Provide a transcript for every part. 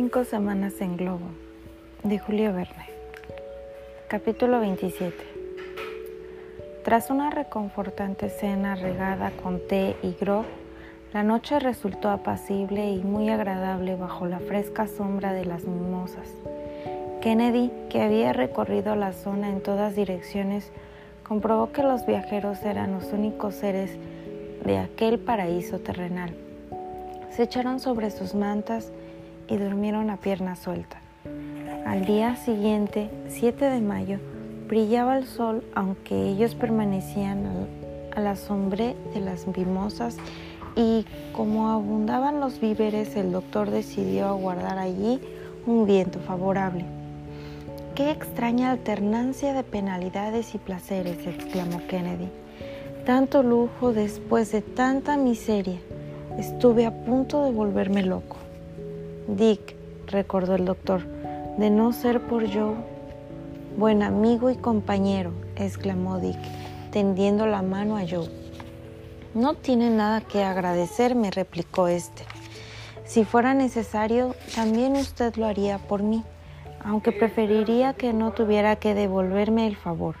Cinco semanas en globo de Julio Verne. Capítulo 27. Tras una reconfortante cena regada con té y grog, la noche resultó apacible y muy agradable bajo la fresca sombra de las mimosas. Kennedy, que había recorrido la zona en todas direcciones, comprobó que los viajeros eran los únicos seres de aquel paraíso terrenal. Se echaron sobre sus mantas durmieron a pierna suelta. Al día siguiente, 7 de mayo, brillaba el sol, aunque ellos permanecían a la sombra de las mimosas y como abundaban los víveres, el doctor decidió aguardar allí un viento favorable. ¡Qué extraña alternancia de penalidades y placeres! exclamó Kennedy. Tanto lujo después de tanta miseria. Estuve a punto de volverme loco. Dick, recordó el doctor, de no ser por Joe. Buen amigo y compañero, exclamó Dick, tendiendo la mano a Joe. No tiene nada que agradecerme, replicó este. Si fuera necesario, también usted lo haría por mí, aunque preferiría que no tuviera que devolverme el favor.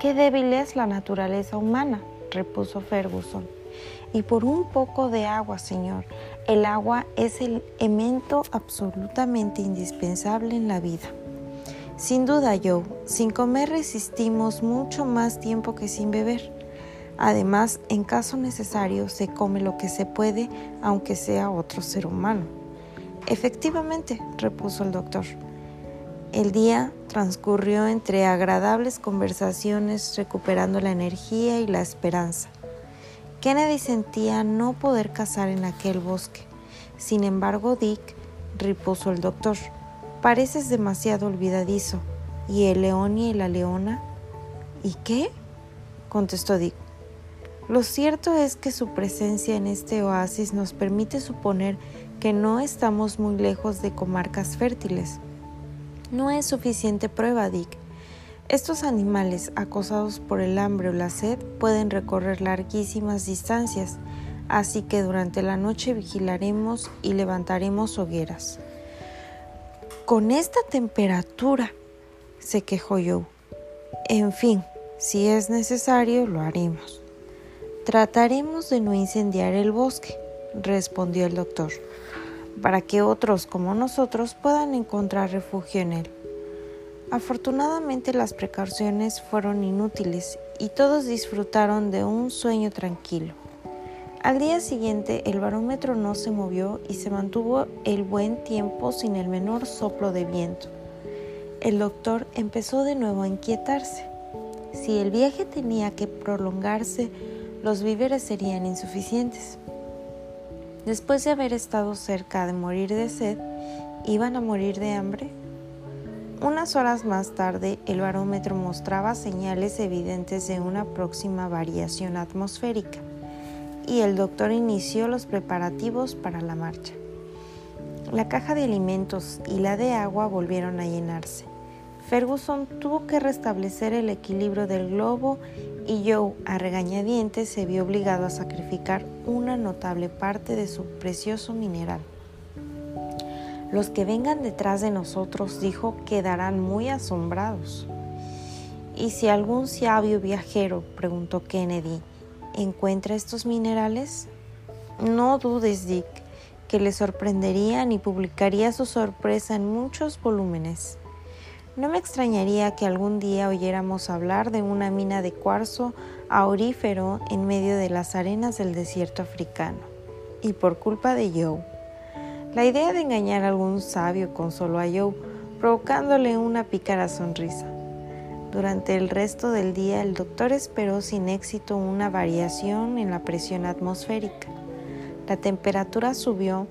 Qué débil es la naturaleza humana, repuso Ferguson. Y por un poco de agua, señor, el agua es el elemento absolutamente indispensable en la vida. Sin duda, Joe, sin comer resistimos mucho más tiempo que sin beber. Además, en caso necesario, se come lo que se puede, aunque sea otro ser humano. Efectivamente, repuso el doctor. El día transcurrió entre agradables conversaciones, recuperando la energía y la esperanza. Kennedy sentía no poder cazar en aquel bosque. Sin embargo, Dick, repuso el doctor, pareces demasiado olvidadizo. ¿Y el león y la leona? ¿Y qué? contestó Dick. Lo cierto es que su presencia en este oasis nos permite suponer que no estamos muy lejos de comarcas fértiles. No es suficiente prueba, Dick. Estos animales, acosados por el hambre o la sed, pueden recorrer larguísimas distancias, así que durante la noche vigilaremos y levantaremos hogueras. Con esta temperatura, se quejó Joe. En fin, si es necesario, lo haremos. Trataremos de no incendiar el bosque, respondió el doctor, para que otros como nosotros puedan encontrar refugio en él. Afortunadamente las precauciones fueron inútiles y todos disfrutaron de un sueño tranquilo. Al día siguiente el barómetro no se movió y se mantuvo el buen tiempo sin el menor soplo de viento. El doctor empezó de nuevo a inquietarse. Si el viaje tenía que prolongarse, los víveres serían insuficientes. Después de haber estado cerca de morir de sed, ¿iban a morir de hambre? Unas horas más tarde, el barómetro mostraba señales evidentes de una próxima variación atmosférica y el doctor inició los preparativos para la marcha. La caja de alimentos y la de agua volvieron a llenarse. Ferguson tuvo que restablecer el equilibrio del globo y Joe, a regañadientes, se vio obligado a sacrificar una notable parte de su precioso mineral. Los que vengan detrás de nosotros, dijo, quedarán muy asombrados. ¿Y si algún sabio viajero, preguntó Kennedy, encuentra estos minerales? No dudes, Dick, que le sorprenderían y publicaría su sorpresa en muchos volúmenes. No me extrañaría que algún día oyéramos hablar de una mina de cuarzo aurífero en medio de las arenas del desierto africano, y por culpa de Joe. La idea de engañar a algún sabio consoló a Joe, provocándole una pícara sonrisa. Durante el resto del día el doctor esperó sin éxito una variación en la presión atmosférica. La temperatura subió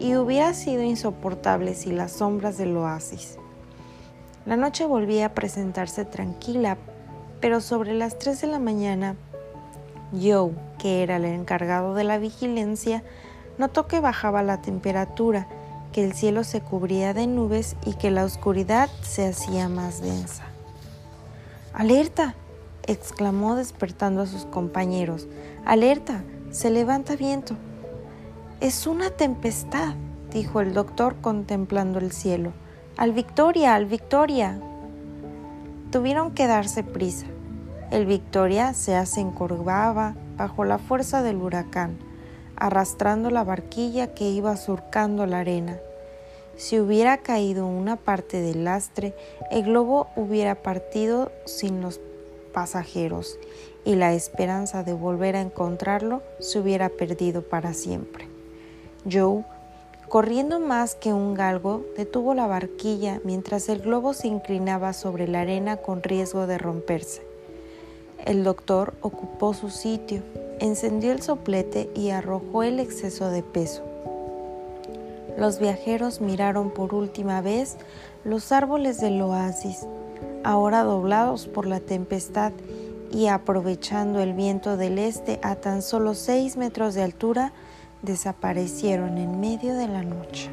y hubiera sido insoportable si las sombras del oasis. La noche volvía a presentarse tranquila, pero sobre las 3 de la mañana, Joe, que era el encargado de la vigilancia, Notó que bajaba la temperatura, que el cielo se cubría de nubes y que la oscuridad se hacía más densa. ¡Alerta! exclamó despertando a sus compañeros. ¡Alerta! Se levanta viento. Es una tempestad, dijo el doctor contemplando el cielo. Al Victoria, al Victoria. Tuvieron que darse prisa. El Victoria se encorvaba bajo la fuerza del huracán, arrastrando la barquilla que iba surcando la arena. Si hubiera caído una parte del lastre, el globo hubiera partido sin los pasajeros y la esperanza de volver a encontrarlo se hubiera perdido para siempre. Joe, corriendo más que un galgo, detuvo la barquilla mientras el globo se inclinaba sobre la arena con riesgo de romperse. El doctor ocupó su sitio, encendió el soplete y arrojó el exceso de peso. Los viajeros miraron por última vez los árboles del oasis, ahora doblados por la tempestad y aprovechando el viento del este a tan solo seis metros de altura, desaparecieron en medio de la noche.